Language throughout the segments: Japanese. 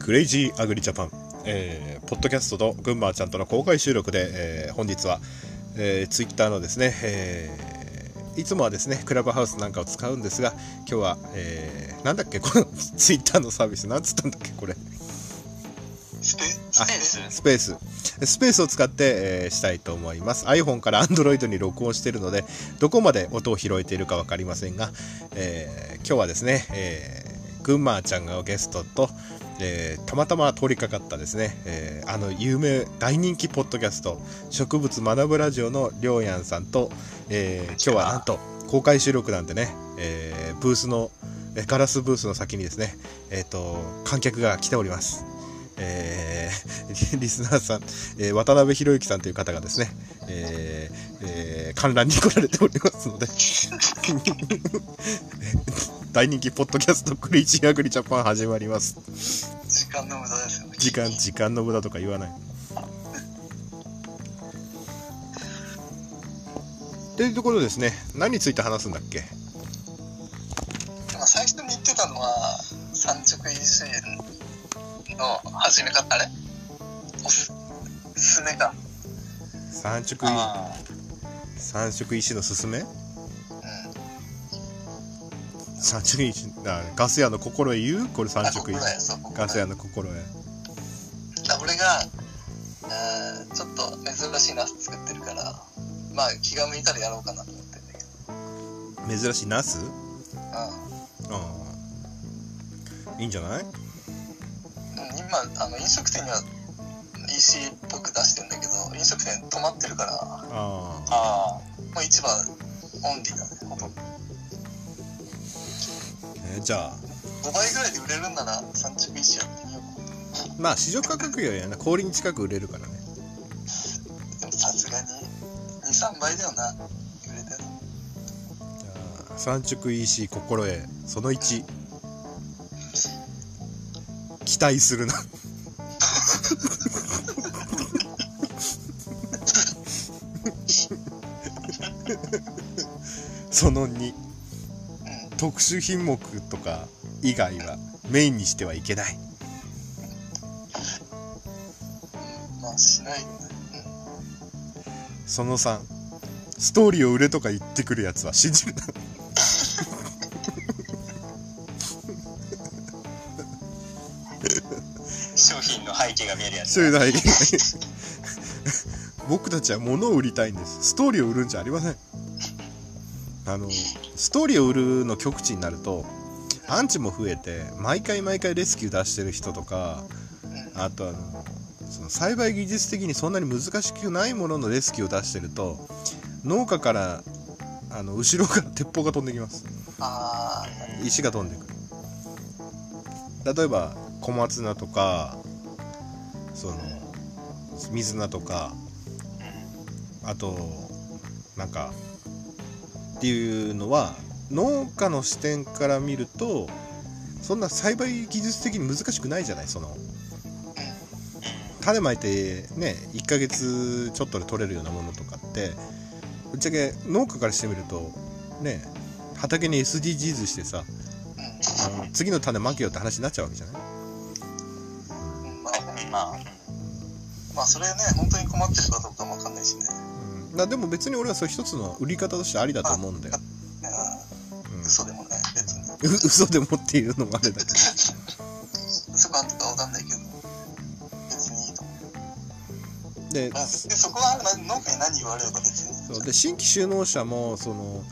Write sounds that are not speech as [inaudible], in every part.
クレイジーアグリジャパン、えー、ポッドキャストと群馬ちゃんとの公開収録で、えー、本日は、えー、ツイッターのですね、えー、いつもはですねクラブハウスなんかを使うんですが今日は、えー、なんだっけこのツイッターのサービスなんつったんだっけこれ。スペス？ペース？スペース。スペースを使って、えー、したいと思います。iPhone から Android に録音しているのでどこまで音を拾えているか分かりませんが、えー、今日はですね、えー、群馬ちゃんがゲストと、えー、たまたま通りかかったですね、えー、あの有名大人気ポッドキャスト植物学ぶラジオのりょうやんさんと、えー、今日はなんと公開収録なんでね、えー、ブースのガラスブースの先にですね、えーと、観客が来ております。えー、[laughs] リスナーさん、えー、渡辺博之さんという方がですね、えーえー、観覧に来られておりますので [laughs] 大人気ポッドキャストクレイジーアグリジャパン始まります。時間の無駄ですよね。時間時間の無駄とか言わない。[laughs] というところですね何について話すんだっけ？最初に言ってたのは三直 EC の始め方あれおすすめか。三直三直石のすすめ？三直石だガス屋の心得言う？これ三直石。ガス屋の心得。俺が、えー、ちょっと珍しいナス作ってるからまあ気が向いたらやろうかなと思ってんだけど。珍しいナス？うん。ああ。いいんじゃない？今あの飲食店には EC っぽく出してんだけど飲食店止まってるからああもう市場オンリーだねほとんどえじゃあ。5倍ぐらいで売れるんなら産直 EC やってみよう。まあ市場価格よりはな氷に近く売れるからね。でもさすがに23倍だよな売れてるじゃあ産直 EC 心得その1期待するな。その2、うん、特殊品目とか以外はメインにしてはいけない。まあしないよね、うん、その3ストーリーを売れとか言ってくるやつは信じるなの背景が見えるやつ商品の背景が見える僕たちは物を売りたいんです。ストーリーを売るんじゃありません。あのストーリーを売るの極致になるとアンチも増えて毎回毎回レスキュー出してる人とかあとあのその栽培技術的にそんなに難しくないもののレスキューを出してると農家からあの後ろから鉄砲が飛んできます。石が飛んでくる。例えば小松菜とかその水菜とかあとなんかっていうのは農家の視点から見るとそんな栽培技術的に難しくないじゃない？その種まいてね1ヶ月ちょっとで取れるようなものとかってぶっちゃけ農家からしてみるとね畑に SDGs してさ次の種まけようって話になっちゃうわけじゃない、まあまあまあそれね本当に困ってるかどうかも分かんないしね。だでも別に俺はそれ一つの売り方としてありだと思うんだよ、うん、嘘でもね別に。嘘でもっていうのもあれだけど。嘘かとかわかんないけど。別にいいと思う。ででそこは農家に何言われるか別に。そう。で新規就農者もその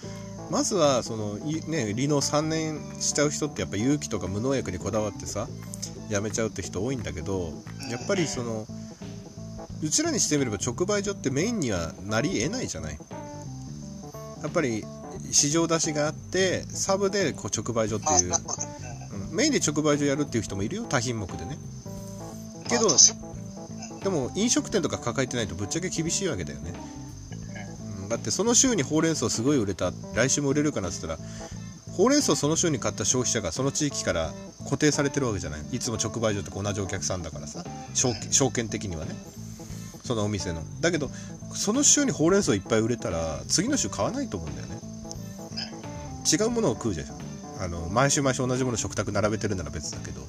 まずはそのね離農3年しちゃう人ってやっぱ勇気とか無農薬にこだわってさやめちゃうって人多いんだけどやっぱりその、うちらにしてみれば直売所ってメインにはなりえないじゃない？やっぱり市場出しがあってサブでこう直売所っていう、うん、メインで直売所やるっていう人もいるよ多品目でね。けどでも飲食店とか抱えてないとぶっちゃけ厳しいわけだよね、うん、だってその週にほうれん草すごい売れた来週も売れるかなっつったらほうれん草その週に買った消費者がその地域から固定されてるわけじゃない。いつも直売所と同じお客さんだからさ。証券的にはね。そのお店の。だけどその週にほうれん草いっぱい売れたら次の週買わないと思うんだよね。違うものを食うじゃん。あの毎週毎週同じもの食卓並べてるなら別だけど。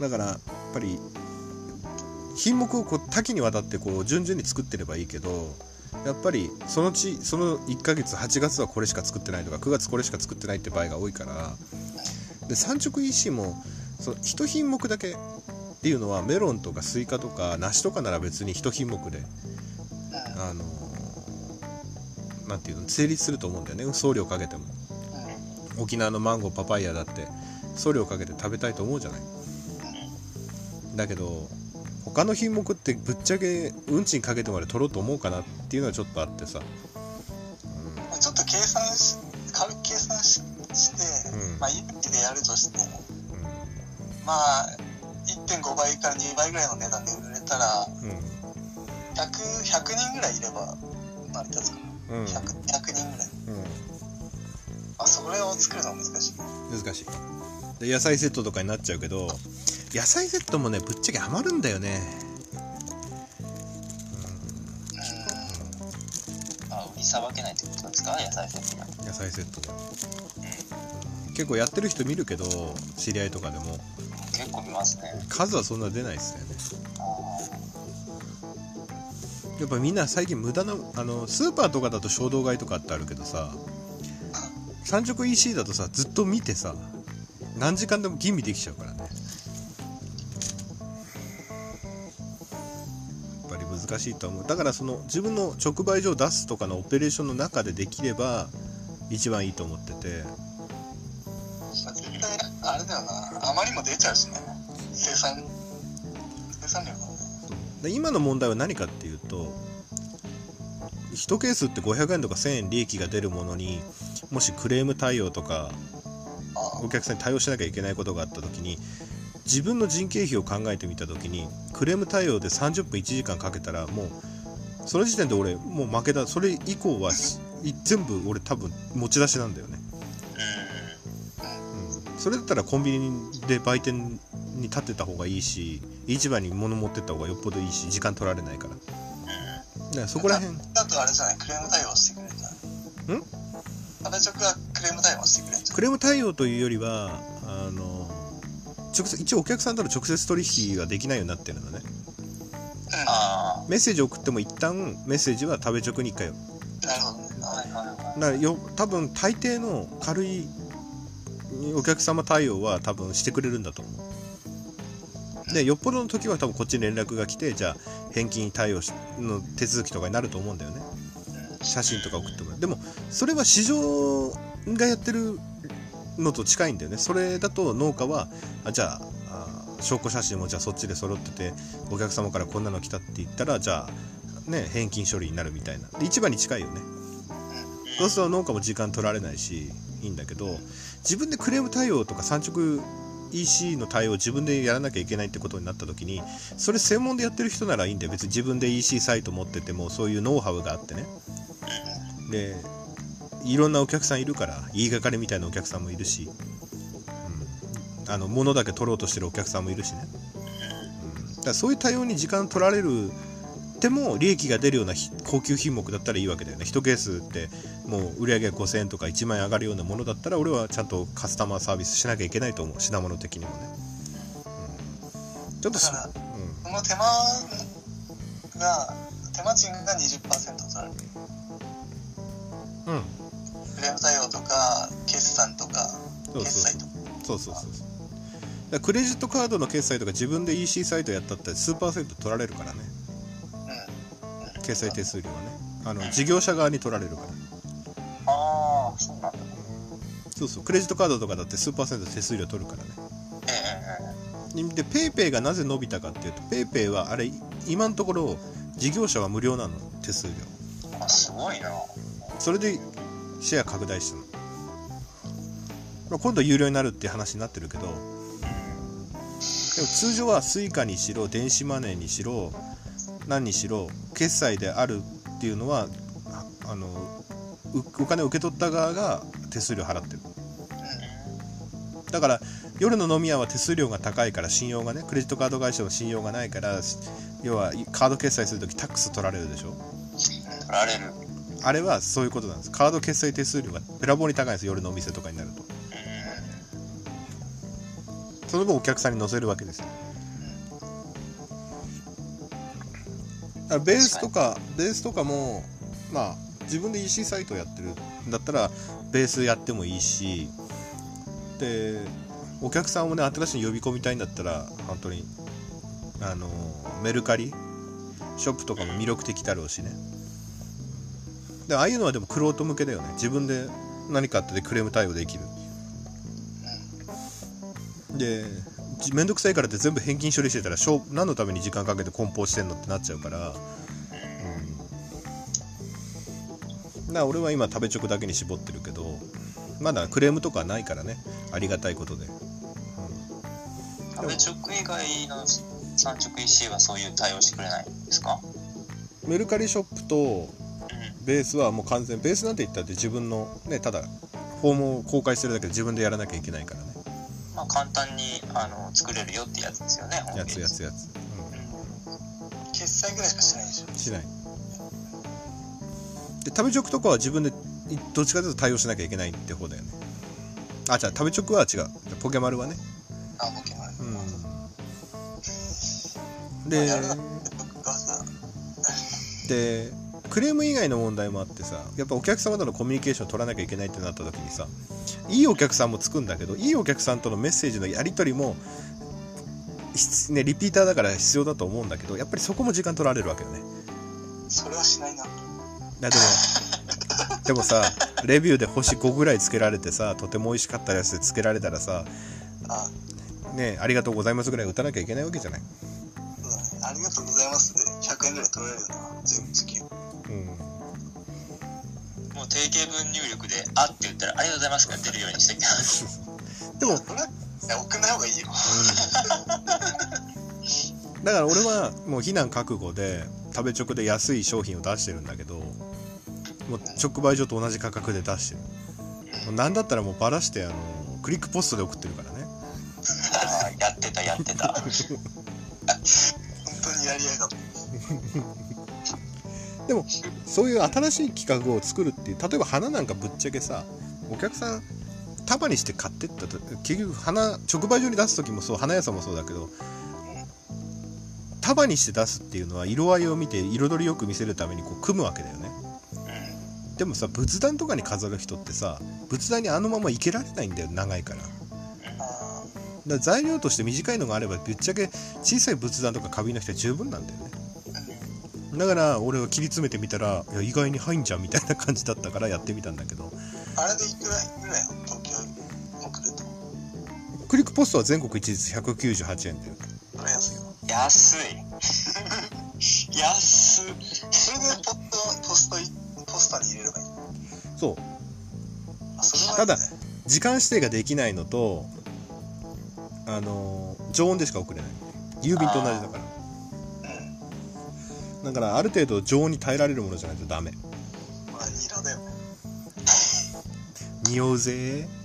だからやっぱり品目をこう多岐にわたってこう順々に作ってればいいけどやっぱりそのちその1ヶ月8月はこれしか作ってないとか9月これしか作ってないって場合が多いからで産直 EC もその1品目だけっていうのはメロンとかスイカとか梨とかなら別に1品目であのなんていうの成立すると思うんだよね。送料かけても。沖縄のマンゴーパパイヤだって送料かけて食べたいと思うじゃない。だけど他の品目ってぶっちゃけ運賃かけてまで取ろうと思うかなっていうのはちょっとあってさ、うん、ちょっと計算し軽く計算しして、うん、まあ一気でやるとして、うん、まあ1.5倍から2倍ぐらいの値段で売れたら、うん、100, 100人ぐらいいれば成り立つかな、うん、100, 100人ぐらい、うん、あそれを作るのは難しい。難しい。で野菜セットとかになっちゃうけど野菜セットもねぶっちゃけ余るんだよね。うん。あ売りさばけないってことですか？野菜セットが。野菜セットが、うん、結構やってる人見るけど知り合いとかでも。結構見ますね。数はそんな出ないですよね。やっぱみんな最近無駄なあのスーパーとかだと衝動買いとかってあるけどさ産直 EC だとさずっと見てさ何時間でも吟味できちゃうから。ね難しいと思う。だからその自分の直売所を出すとかのオペレーションの中でできれば一番いいと思ってて。絶対あれだよな。あまりも出ちゃうしね。生産生産量が。で今の問題は何かっていうと1ケースって500円とか1000円利益が出るものにもしクレーム対応とかお客さんに対応しなきゃいけないことがあった時に自分の人件費を考えてみた時にクレーム対応で30分1時間かけたらもうその時点で俺もう負けたそれ以降は全部俺多分持ち出しなんだよね、うん、それだったらコンビニで売店に立ってた方がいいし市場に物持ってった方がよっぽどいいし時間取られないから。だからそこら辺。だとあれじゃない？クレーム対応してくれるじゃん。ん？食べクレーム対応してくれるクレーム対応というよりは直接一応お客さんとの直接取引ができないようになってるのね、うん、メッセージ送っても一旦メッセージは食べ直に1回なるほどね。はいはいはい。だからよ多分大抵の軽いお客様対応は多分してくれるんだと思う。でよっぽどの時は多分こっちに連絡が来てじゃあ返金対応の手続きとかになると思うんだよね。写真とか送ってもらう。でもそれは市場がやってるのと近いんだよね。それだと農家はあじゃああ証拠写真もじゃあそっちで揃っててお客様からこんなの来たって言ったらじゃあね返金処理になるみたいな。で一番に近いよね。そうすると農家も時間取られないしいいんだけど自分でクレーム対応とか産直 EC の対応を自分でやらなきゃいけないってことになった時にそれ専門でやってる人ならいいんだよ。別に自分で EC サイト持っててもそういうノウハウがあってね。でいろんなお客さんいるから言いがかりみたいなお客さんもいるし、うん、あの物だけ取ろうとしてるお客さんもいるしね、うん、だそういう対応に時間取られるっても利益が出るような高級品目だったらいいわけだよね。1ケースってもう売り上げが5000円とか1万円上がるようなものだったら俺はちゃんとカスタマーサービスしなきゃいけないと思う。品物的にもね、うん、ちょっとだから、うん、その手間が手間賃が20%取られる。うんクレーム対応とか決算とか決済とかそう。そうそうそうクレジットカードの決済とか自分で EC サイトやったって数パーセント取られるからね。決済手数料はね。あの事業者側に取られるから。ああそうなんだ。そうそう。クレジットカードとかだって数パーセント手数料取るからね。で PayPay がなぜ伸びたかっていうと PayPay はあれ今のところ事業者は無料なの手数料。あすごいな。それでシェア拡大したの、まあ、今度有料になるっていう話になってるけどでも通常は Suica にしろ電子マネーにしろ何にしろ決済であるっていうのはあのお金を受け取った側が手数料払ってる。だから夜の飲み屋は手数料が高いから信用がねクレジットカード会社の信用がないから要はカード決済する時タックス取られるでしょ。取られる。あれはそういうことなんです。カード決済手数料がべらぼうに高いんです夜のお店とかになると。その分お客さんに乗せるわけですよ。だからベースとかベースとかもまあ自分で EC サイトやってるんだったらベースやってもいいしでお客さんをね新しいの呼び込みたいんだったら本当にあのメルカリ？ショップとかも魅力的だろうしねでああいうのはでもクロート向けだよね。自分で何かあってでクレーム対応できる。でじめんどくさいからって全部返金処理してたらしょう何のために時間かけて梱包してんのってなっちゃうから、うん、だ俺は今食べチョクだけに絞ってるけどまだクレームとかはないからね。ありがたいことで、うん、食べ直以外の産直 EC はそういう対応してくれないんですか？メルカリショップとうんベースはもう完全ベースなんて言ったって自分のねただフォームを公開してるだけで自分でやらなきゃいけないからね。まあ簡単にあの作れるよってやつですよねやつやつやつ、うん。決済ぐらいしかしないでしょ。うん、しない。で食べチョクとかは自分でいどっちかというと対応しなきゃいけないって方だよね。あじゃあ食べチョクは違う。ポケマルはね。あポケモンうん。ででクレーム以外の問題もあってさやっぱお客様とのコミュニケーションを取らなきゃいけないってなった時にさいいお客さんもつくんだけどいいお客さんとのメッセージのやり取りもひねリピーターだから必要だと思うんだけどやっぱりそこも時間取られるわけよね。それはしないな。でもでもさレビューで星5ぐらいつけられてさとても美味しかったですってつけられたらさあねありがとうございますぐらい打たなきゃいけないわけじゃない。そうだねありがとうございますで100円ぐらい取られるよな。全部時給うんもう定型文入力で「あ」って言ったら「ありがとうございます」が出るようにしてきます。でもそれ送んない方がいいよ。だから俺はもう避難覚悟で食べ直で安い商品を出してるんだけどもう直売所と同じ価格で出してる。もうなんだったらもうバラしてあのクリックポストで送ってるからね。やってたやってた。[laughs] 本当にやりやがってでもそういう新しい企画を作るっていう例えば花なんかぶっちゃけさお客さん束にして買ってったと結局花直売所に出す時もそう花屋さんもそうだけど束にして出すっていうのは色合いを見て彩りよく見せるためにこう組むわけだよね。でもさ仏壇とかに飾る人ってさ仏壇にあのまま生けられないんだよ長いから。だかあら材料として短いのがあればぶっちゃけ小さい仏壇とか花瓶の人は十分なんだよねだから俺は切り詰めてみたらいや意外に入んじゃんみたいな感じだったからやってみたんだけど。ーあれでいくらぐらいの東京遅れたクリックポストは全国一律198円だよ。これ安い。よ [laughs] 安い。安っそれでポットポストいポスターに入れればいい。そう。ね。ただ時間指定ができないのとあの常温でしか送れない。郵便と同じだから。うんだからある程度常温に耐えられるものじゃないとダメ。まあ色だよね匂うぜ。[laughs]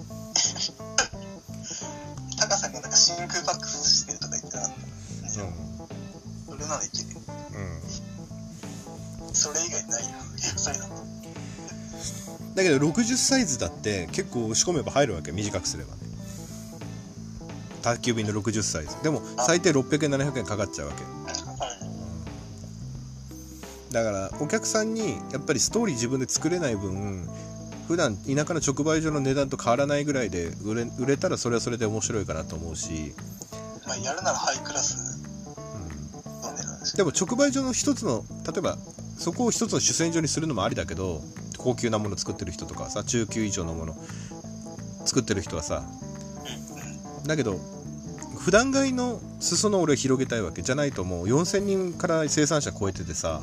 高さがなんか真空パックしてるとか言ってなかったうそれならいけるうん。それ以外ないよ。野菜だとだけど60サイズだって結構押し込めば入るわけ短くすれば。ね宅急便の60サイズでも最低600円700円かかっちゃうわけだからお客さんにやっぱりストーリー自分で作れない分普段田舎の直売所の値段と変わらないぐらいで売れ売れたらそれはそれで面白いかなと思うし、まあやるならハイクラス。うん、の値段でしょでも直売所の一つの例えばそこを一つの主戦場にするのもありだけど高級なもの作ってる人とかはさ中級以上のもの作ってる人はさ。だけど普段買いの裾野を俺は広げたいわけじゃないともう。4000人から生産者超えててさ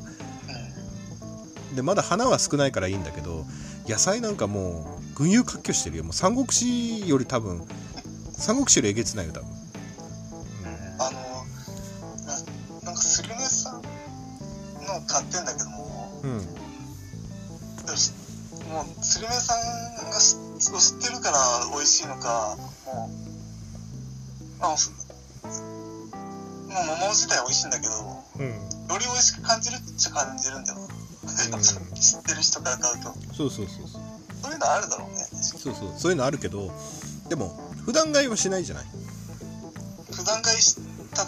でまだ花は少ないからいいんだけど野菜なんかもう群雄割拠してるよ。もう三国志より多分三国志よりえげつないよ多分、あのななんかスルメさんの買ってんだけどもうん。もうスルメさんが知知ってるから美味しいのかもうまあすもう桃自体美味しいんだけどようん、り美味しく感じるっちゃ感じるんだよ、知ってる人から買うと。そうそうそうそう。そういうのあるだろうね。そうそう。そういうのあるけどでも普段買いはしないじゃない。普段買いし例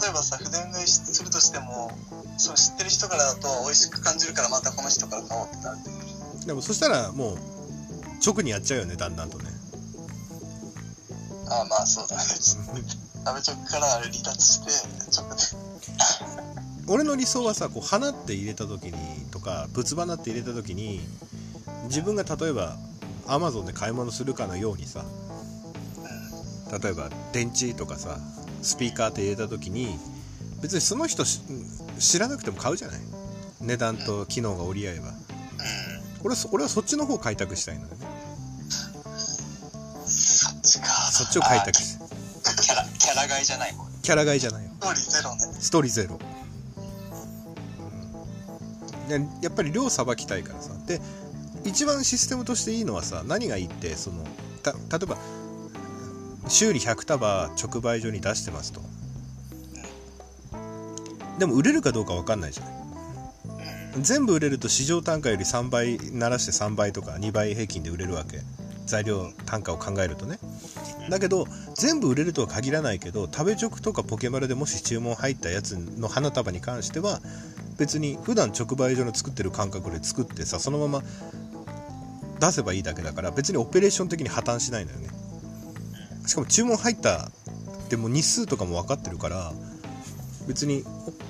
えばさ普段買いするとしてもその知ってる人からだと美味しく感じるからまたこの人から買おうってなるでもそしたらもう直にやっちゃうよねだんだんとね。ああまあそうだね。食べ直から離脱して直で俺の理想はさこう花って入れた時にとか仏花って入れた時に自分が例えばアマゾンで買い物するかのようにさ例えば電池とかさスピーカーって入れた時に別にその人し知らなくても買うじゃない？値段と機能が折り合えば。うん俺はそ俺はそっちの方を開拓したいのよね。そっちか。そっちを開拓してキャラキャラ買いじゃない方キャラ買いじゃないよ。ストーリーゼロね。ストーリーゼロ。でやっぱり量さばきたいからさ。で一番システムとしていいのはさ何がいいってそのた例えば修理100束直売所に出してますと。でも売れるかどうか分かんないじゃない。全部売れると市場単価より3倍鳴らして3倍とか2倍平均で売れるわけ。材料単価を考えるとね。だけど全部売れるとは限らないけど食べ直とかポケマルでもし注文入ったやつの花束に関しては別に普段直売所の作ってる感覚で作ってさそのまま出せばいいだけだから別にオペレーション的に破綻しないのよね。しかも注文入ったでも日数とかも分かってるから別に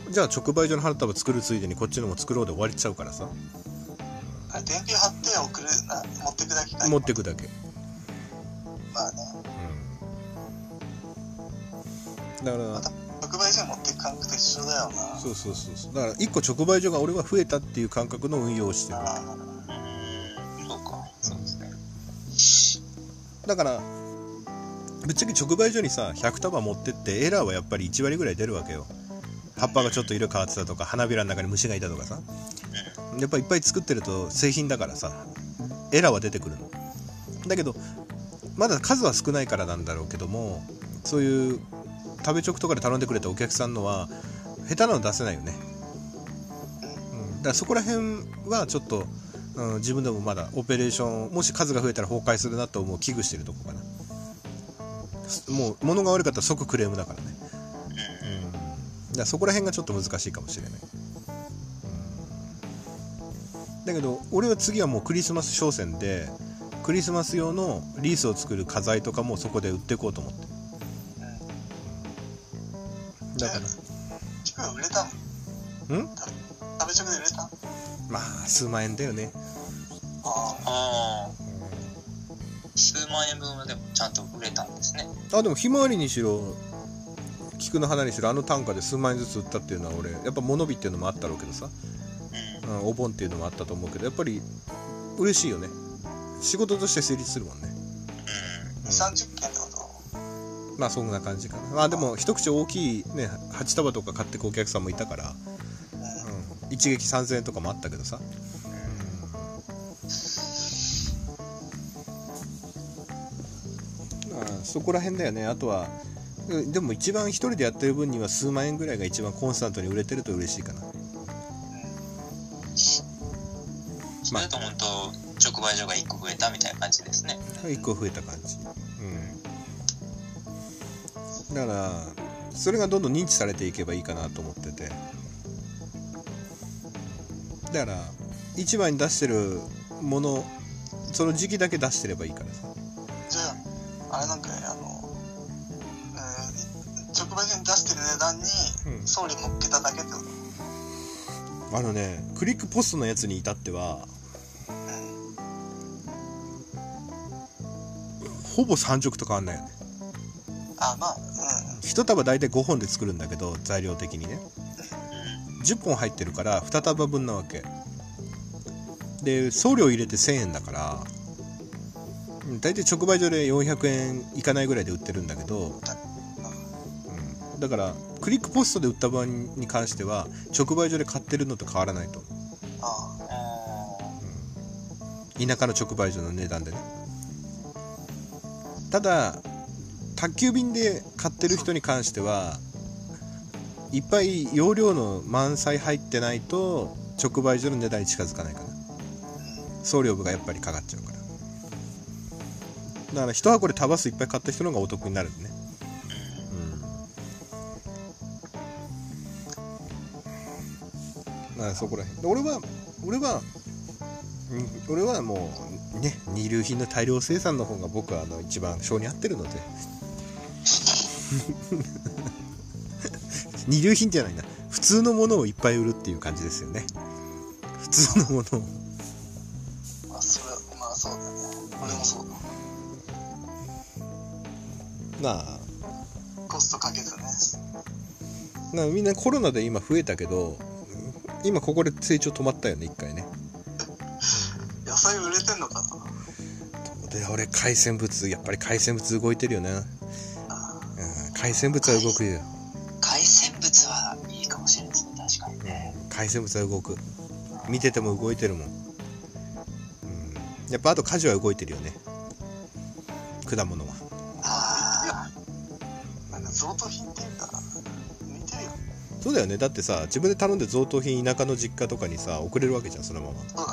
おじゃあ直売所の花束作るついでにこっちのも作ろうで終わりちゃうからさ。あれ伝票貼って送るな持ってくだけか。持ってくだけ。まあね。だから特売所に持ってく感覚と一緒だよな。そうそうそう。そうだから1個直売所が俺は増えたっていう感覚の運用をしてる。あうんそうか。そうですねだからぶっちゃけ直売所にさ100束持ってってエラーはやっぱり1割ぐらい出るわけよ。葉っぱがちょっと色変わってたとか花びらの中に虫がいたとかさ。やっぱいっぱい作ってると製品だからさエラーは出てくるの。だけどまだ数は少ないからなんだろうけどもそういう食べ直とかで頼んでくれたお客さんのは下手なの出せないよね、うん、だからそこら辺はちょっと、うん、自分でもまだオペレーションもし数が増えたら崩壊するなと思う危惧してるとこかな。もう物が悪かったら即クレームだからね。うん。だからそこら辺がちょっと難しいかもしれない、だけど俺は次はもうクリスマス商戦でクリスマス用のリースを作る家財とかもそこで売っていこうと思ってるだからチク売れた？のん？食べ直で売れた？まあ数万円だよね。あああ数万円分はでもちゃんと売れたんですね。あでもひまわりにしろ菊の花にしろあの単価で数万円ずつ売ったっていうのは俺やっぱ物日っていうのもあったろうけどさ、うん。うん、お盆っていうのもあったと思うけどやっぱり嬉しいよね。仕事として成立するもんね、あ2 3 0件ってことまあそんな感じかな。まあでも一口大きいね8束とか買ってくお客さんもいたから、うん、一撃3000円とかもあったけどさ、うん、まあそこら辺だよね。あとはうんでも一番一人でやってる分には数万円ぐらいが一番コンスタントに売れてると嬉しいかな。それだと本当直売所が1個増えたみたいな感じですね。1個増えた感じ。うんだからそれがどんどん認知されていけばいいかなと思ってて。だから市場に出してるものその時期だけ出してればいいからさ。じゃああれなんかねあの、えー直売所に出してる値段にうん。送料乗っけただけってこと？あのねクリックポストのやつに至ってはほぼ3直と変わんないよねあまあうん1束大体5本で作るんだけど材料的にね。10本入ってるから2束分なわけ。で送料入れて1000円だからうん大体直売所で400円いかないぐらいで売ってるんだけど、うん、だからクリックポストで売った場合に関しては直売所で買ってるのと変わらないと。う田舎の直売所の値段でね。ただ宅急便で買ってる人に関してはいっぱい容量の満載入ってないと直売所の値段に近づかないかな送料部がやっぱりかかっちゃうから。だから1箱でタバスいっぱい買った人の方がお得になるね。うん。だらそこらへん俺は俺は俺はもうね二流品の大量生産の方が僕はあの一番性に合ってるので。[laughs] 二流品じゃないな。普通のものをいっぱい売るっていう感じですよね。普通のものを。まあそれはまあそうだね。俺もそうだ。まあ。コストかけずね。なみんなコロナで今増えたけど今ここで成長止まったよね一回ね。野菜売れてんのかな。で俺海鮮物やっぱり海鮮物動いてるよな、うん、あ海鮮物は動くよ、海鮮物はいいかもしれないですね確かにね。海鮮物は動く。見てても動いてるもん、うん、やっぱあと舵は動いてるよね。果物は。あなんか。贈答品っていうか似てるよそうだよね。だってさ自分で頼んで贈答品田舎の実家とかにさ送れるわけじゃんそのまま。そうなん。だ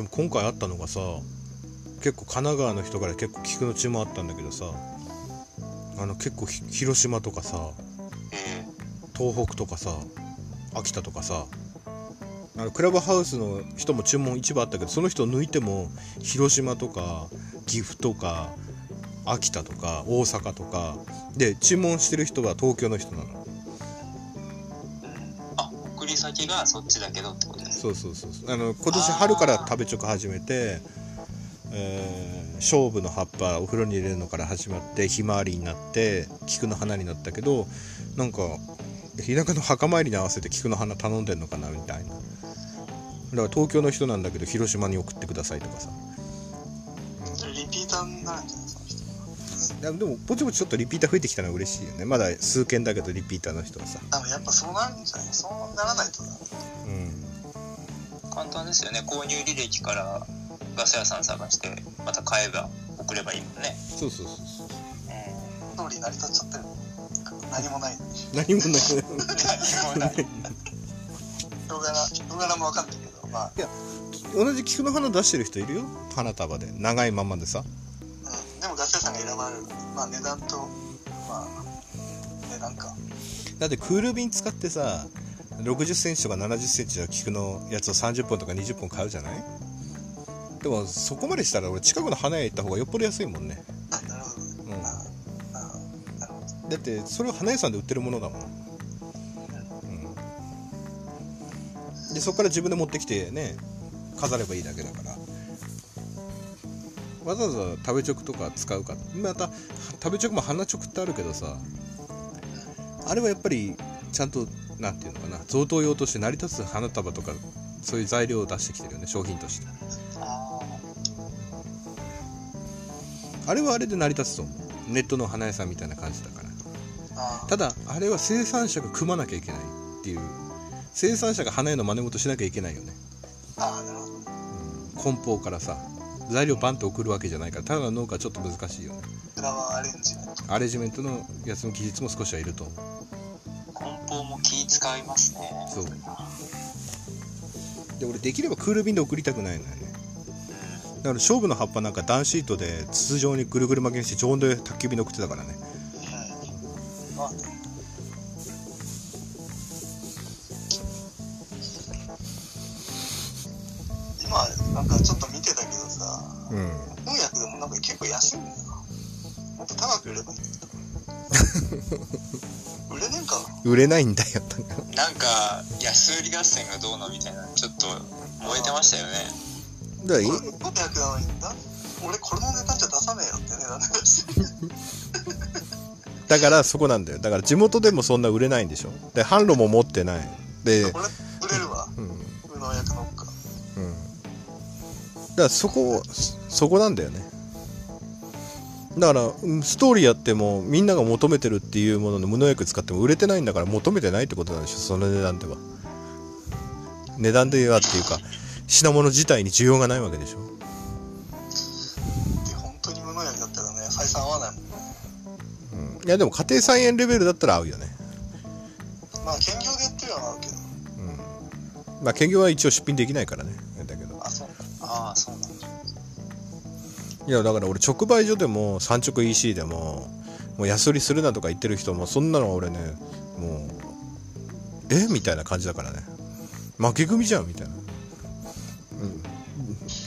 でも今回あったのがさ結構神奈川の人から結構菊の血もあったんだけどさあの結構広島とかさ東北とかさ秋田とかさあのクラブハウスの人も注文一部あったけどその人抜いても広島とか岐阜とか秋田とか大阪とかで注文してる人は東京の人なの。あ送り先がそっちだけどってことですそうそうそうそう。あの今年春から食べチョク始めて、えー菖蒲の葉っぱお風呂に入れるのから始まってひまわりになって菊の花になったけどなんか田舎の墓参りに合わせて菊の花頼んでんのかなみたいな。だから東京の人なんだけど広島に送ってくださいとかさ。リピーターになるんじゃないその人いやでもぼちぼちちょっとリピーター増えてきたのは嬉しいよね。まだ数件だけどリピーターの人はさ。やっぱそうなるんじゃない？そうならないとなうん簡単ですよね。購入履歴からガス屋さん探してまた買えば送ればいいもんね。そうそうそうそう。うん。通り成り立っちゃってる何もない。何もない。何もない人柄人柄も分かんないけどまあ、同じ菊の花出してる人いるよ。花束で長いままでさ。うん、でもガス屋さんが選ばれる。まあ値段とまあ値段か。だってクール便使ってさ60センチとか70センチの菊のやつを30本とか20本買うじゃない？でもそこまでしたら俺近くの花屋行った方がよっぽど安いもんね、あなるほど。ねうん、だってそれを花屋さんで売ってるものだもん、うん、でそこから自分で持ってきてね飾ればいいだけだから。わざわざ食べチョクとか使うか。また食べチョクも花チョクってあるけどさあれはやっぱりちゃんとなんていうのかな贈答用として成り立つ花束とかそういう材料を出してきてるよね商品として。ああれはあれで成り立つと思う。ネットの花屋さんみたいな感じだから。あただあれは生産者が組まなきゃいけないっていう。生産者が花屋の真似事しなきゃいけないよね、あなるほどうん、梱包からさ材料バンと送るわけじゃないからただの農家はちょっと難しいよね。フラワーアレンジメント。アレンジメントのやつの技術も少しはいると思う気使いますね。そう。で俺できればクール便で送りたくないのよね。だから勝負の葉っぱなんか段シートで筒状にぐるぐる巻きにして常温で宅急便で送ってたからね。うんまあね今なんかちょっと見てたけどさうん。本屋でもなんか結構安いんだよな。もっと高く売ればいい売れないんだよなんか安売り合戦がどうのみたいなちょっと燃えてましたよね。だからいこれ500なのにな俺これの値段じゃ出さねえよってだからそこなんだよ。だから地元でもそんな売れないんでしょ。で販路も持ってない。でこれ売れるわ。うん。うん無農薬農家だからそこそこなんだよねだからうんストーリーやってもみんなが求めてるっていうものの無農薬使っても売れてないんだから求めてないってことなんでしょその値段では。値段ではっていうか品物自体に需要がないわけでしょ。で本当に無農薬だったらね採算合わないもん。ねうん。いやでも家庭菜園レベルだったら合うよね。まあ兼業でやってるのは合うけど。うん。まあ兼業は一応出品できないからねいやだから俺直売所でも産直 EC でももう安売りするなとか言ってる人もそんなの俺ねもうえ？みたいな感じだからね。負け組じゃんみたいな、うん、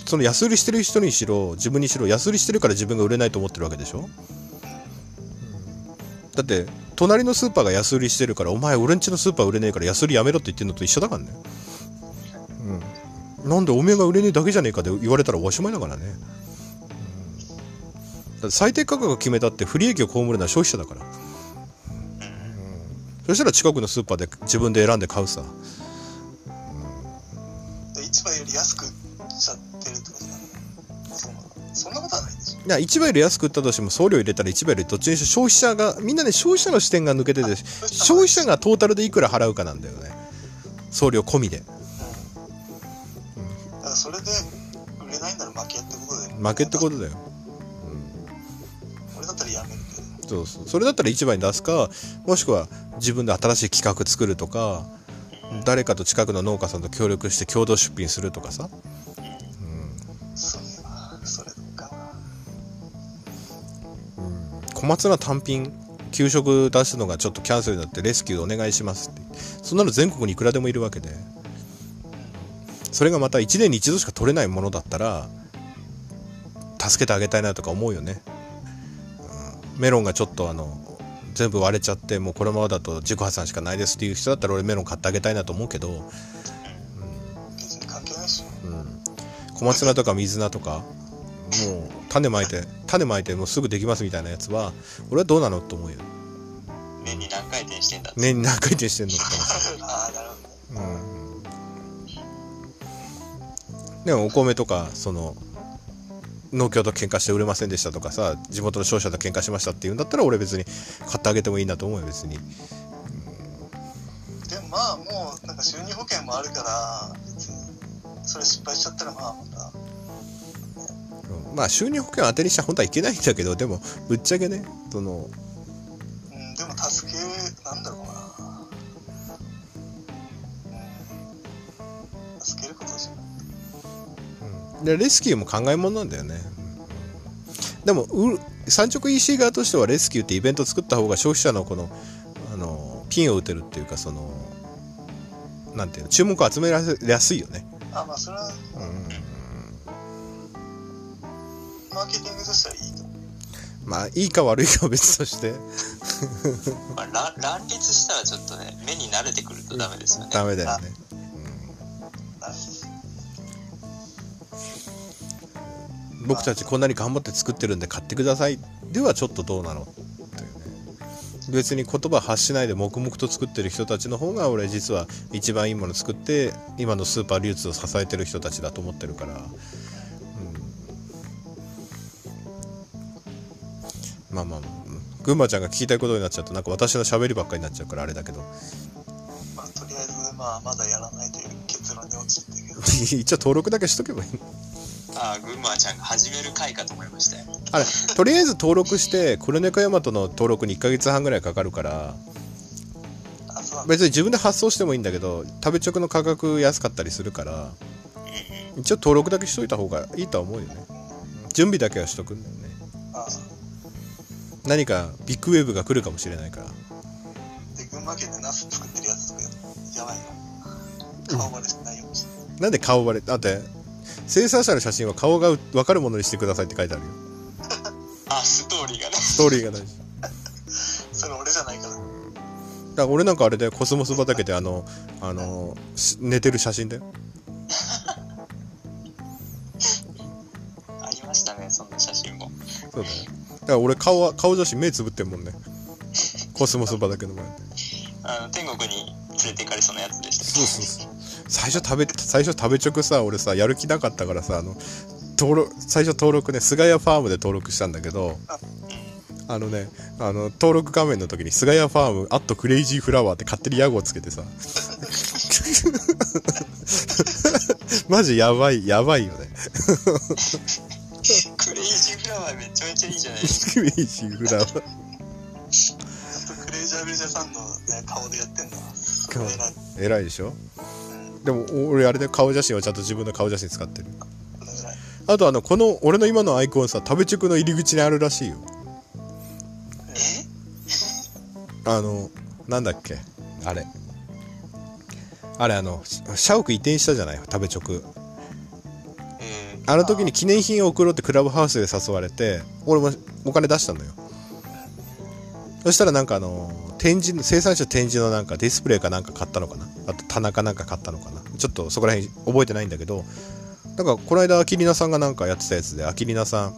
その安売りしてる人にしろ自分にしろ安売りしてるから自分が売れないと思ってるわけでしょ、だって隣のスーパーが安売りしてるからお前俺んちのスーパー売れねえから安売りやめろって言ってんのと一緒だからね。うん。なんでおめえが売れねえだけじゃねえかで言われたらおしまいだからね、うん、最低価格を決めたって不利益を被るのは消費者だから、うん、そしたら近くのスーパーで自分で選んで買うさ、うん、市場より安くしちゃってるってことだねそんなことはないでしょいや市場より安く売ったとしても送料入れたら市場よりどっちにしろ消費者がみんなね消費者の視点が抜けてて消費者がトータルでいくら払うかなんだよね。送料込みで、うん、だからそれで売れないなら負けってことだよ。負けってことだよ、そうそう。それだったら市場に出すかもしくは自分で新しい企画作るとか、誰かと近くの農家さんと協力して共同出品するとかさ、うん。それはそれ小松菜単品給食出すのがちょっとキャンセルになってレスキューお願いしますって。そんなの全国にいくらでもいるわけで。それがまた1年に1度しか取れないものだったら助けてあげたいなとか思うよね、メロンがちょっとあの全部割れちゃってもうこのままだと自己破産しかないですっていう人だったら俺メロン買ってあげたいなと思うけど、うん、小松菜とか水菜とかもう種まいて種まいてもうすぐできますみたいなやつは俺はどうなのと思うよ。年に何回転してんだ年に何回転してんのって [laughs] ああなるほど、うん、でもお米とかその農協と喧嘩して売れませんでしたとかさ地元の商社と喧嘩しましたって言うんだったら俺別に買ってあげてもいいんだと思うよ別に、うん、でもまあもうなんか収入保険もあるから別にそれ失敗しちゃったらまあまたまあ収入保険を当てにしちゃ本当はいけないんだけどでもぶっちゃけねそのうんでも助でレスキューも考えものなんだよね、うん、でも産直 EC 側としてはレスキューってイベント作った方が消費者のこのあのピンを打てるっていうかそのなんていうの注目を集めやすいよね。あまあそれは、うん。マーケティングとしてはいいと。まあいいか悪いかは別として。[laughs] まあ、乱立したらちょっとね目に慣れてくるとダメですよね。ダメだよね、僕たちこんなに頑張って作ってるんで買ってください。ではちょっとどうなの？っていうね。別に言葉発しないで黙々と作ってる人たちの方が俺実は一番いいもの作って今のスーパー流通を支えてる人たちだと思ってるから。まあまあ、群馬ちゃんが聞きたいことになっちゃうとなんか私の喋りばっかりになっちゃうからあれだけど。まあとりあえずまあまだやらないという結論に落ちてるけど。[laughs] 一応登録だけしとけばいいああ群馬ちゃんが始める回かと思いましたよあれとりあえず登録して黒猫ヤマトの登録に1か月半ぐらいかかるから。別に自分で発送してもいいんだけど食べ直の価格安かったりするから一応登録だけしといた方がいいとは思うよね。準備だけはしとくんだよね。何かビッグウェーブが来るかもしれないから。で群馬県でナス作ってるやつとかやばいよ顔バレしないようにして、なんで顔バレだって生産者の写真は顔が分かるものにしてくださいって書いてあるよ。あストーリーがね。ストーリーが大事。それ俺じゃないから。だから俺なんかあれでコスモス畑であのあの寝てる写真だよ。ありましたねそんな写真も。そうだよだから俺顔は顔写真目つぶってんもんね。コスモス畑の前で。あの天国に連れて行かれそうなやつでした。そうそうそう最初食べ最初食べ直さ俺さやる気なかったからさあの登録最初登録ね菅谷ファームで登録したんだけどあのねあの登録画面の時に菅谷ファームアットクレイジーフラワーって勝手に屋号つけてさ [laughs] マジやばいやばいよね [laughs] クレイジーフラワーめちゃめちゃいいじゃないですか。クレイジーフラワー。クレイジーアベジャさんの、ね、顔でやってんだ。偉いでしょ、うん、でも俺あれで顔写真はちゃんと自分の顔写真使ってる。あとあのこの俺の今のアイコンさ食べチョクの入り口にあるらしいよ。え？あのなんだっけ？あれ。あれあの社屋移転したじゃない？食べチョクえあの時に記念品を送ろうってクラブハウスで誘われて俺もお金出したのよそしたらなんかあの展示の生産者展示のなんかディスプレイかなんか買ったのかな？あと棚かなんか買ったのかな？ちょっとそこら辺覚えてないんだけどなんかこの間アキリナさんがなんかやってたやつでアキリナさん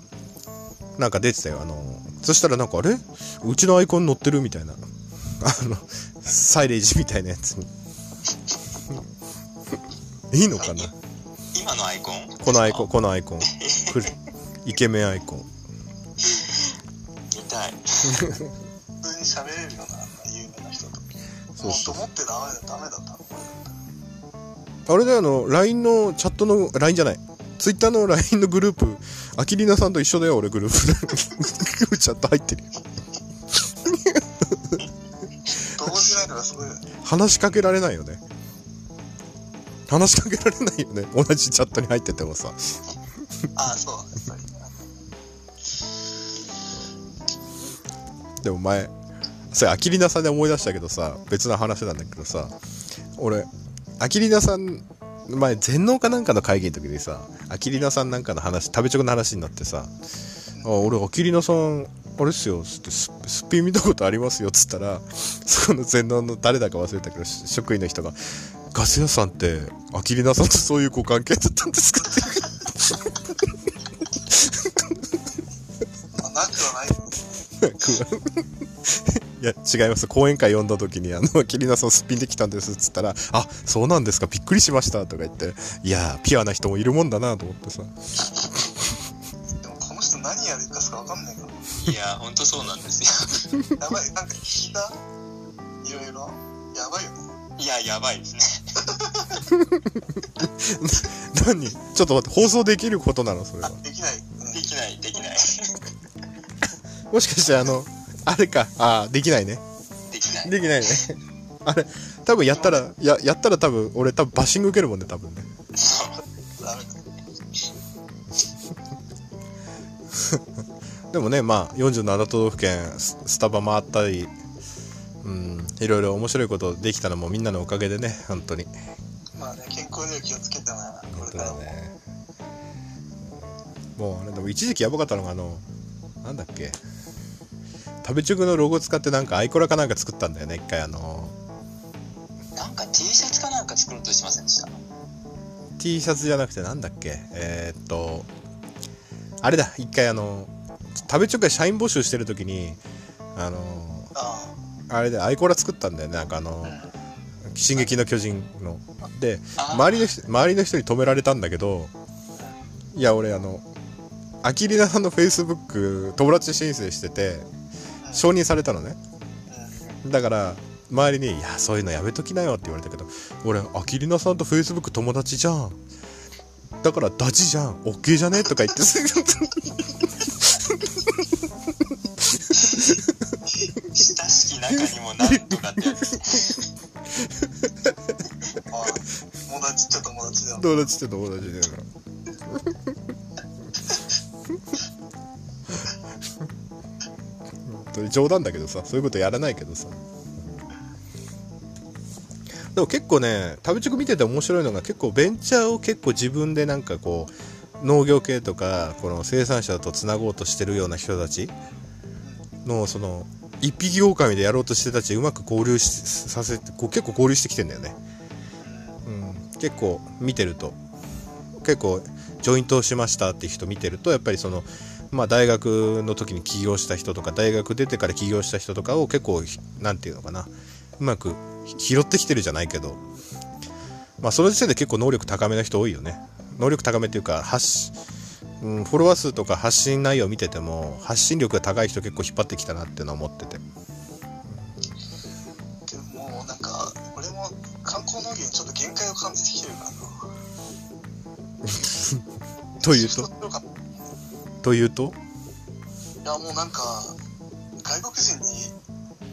なんか出てたよ。あのそしたらなんかあれ？うちのアイコン載ってるみたいな。あのサイレージみたいなやつに。[laughs] いいのかな？今のアイコン？このアイコンこのアイコン。イケメンアイコン。見たい。[laughs] そうそう。もっと持ってダメだったのこれ。あれだよあの LINE のチャットの LINE じゃない。Twitter の LINE のグループ。アキリナさんと一緒だよ俺グループ。[laughs] チャット入ってるよ。動じないのがすごいよね話しかけられないよね。話しかけられないよね。同じチャットに入っててもさ。ああそうやっぱり。でも前それアキリナさんで思い出したけどさ別の話なんだけどさ俺アキリナさん前全農かなんかの会議の時にさアキリナさんなんかの話食べチョクの話になってさ「あ俺アキリナさんあれっすよ」つってす「すっぴん見たことありますよ」っつったら [laughs] そこの全農の誰だか忘れたけどし職員の人が「ガス屋さんってアキリナさんとそういうご関係だったんですか?」ってまあなくはない [laughs] や違います。講演会呼んだ時にあの [laughs] キリナさんすっぴんできたんですっつったら「あそうなんですか。びっくりしました」とか言って。いやピュアな人もいるもんだなと思ってさ。でもこの人何やるかしかわかんないから。いや、ほんとそうなんですよ。やばい。なんか聞いた？いろいろ？やばいよね。いや、やばいですね。[laughs] 何？ちょっと待って放送できることなの？それは。あできない、うん。できない、できない。もしかしてあのあれか。あできないね。できない。できないね。[laughs] あれ多分やったらややったら多分俺多分バッシング受けるもんね多分ね。ダメだでもねまあ47都道府県ススタバ回ったりうんいろいろ面白いことできたのもみんなのおかげでね本当に。まあね健康には気をつけてなこれからも、だねもうあれでも一時期やばかったのがあのなんだっけ食べチョクのロゴ使ってなんかアイコラかなんか作ったんだよね。一回あのなんか T シャツかなんか作ろうとしてませんでした？T シャツじゃなくてなんだっけ？えーっとあれだ。一回あの食べチョクで社員募集してる時にあのああ。れでアイコラ作ったんだよね。なんかあの「進撃の巨人の」で周りの人周りの人に止められたんだけどいや俺あのアキリナさんのフェイスブック友達申請してて承認されたのね。うん。だから周りに「いやそういうのやめときなよ」って言われたけど俺アキリナさんとフェイスブック友達じゃん。だからダチじゃん。OK じゃねとか言って。親しき中にもなんとかってやつ。ま [laughs] あ友達っちゃ友達だ。よ友達って友達だよな冗談だけどさそういうことやらないけどさ。でも結構ね食べチョク見てて面白いのが結構ベンチャーを結構自分でなんかこう農業系とかこの生産者とつなごうとしてるような人たちのその一匹狼でやろうとしてたちうまく交流しさせてこう結構交流してきてんだよね、うん、結構見てると。結構ジョイントをしましたって人見てるとやっぱりそのまあ大学の時に起業した人とか大学出てから起業した人とかを結構ひなんていうのかな。うまく拾ってきてるじゃないけど。まあその時点で結構能力高めな人多いよね。能力高めっていうか発し、うん、フォロワー数とか発信内容を見てても発信力が高い人結構引っ張ってきたなっていうのは思ってて。でももうなんか俺も観光農業にちょっと限界を感じてきてるからな。[laughs] というと？というと？いやもうなんか外国人に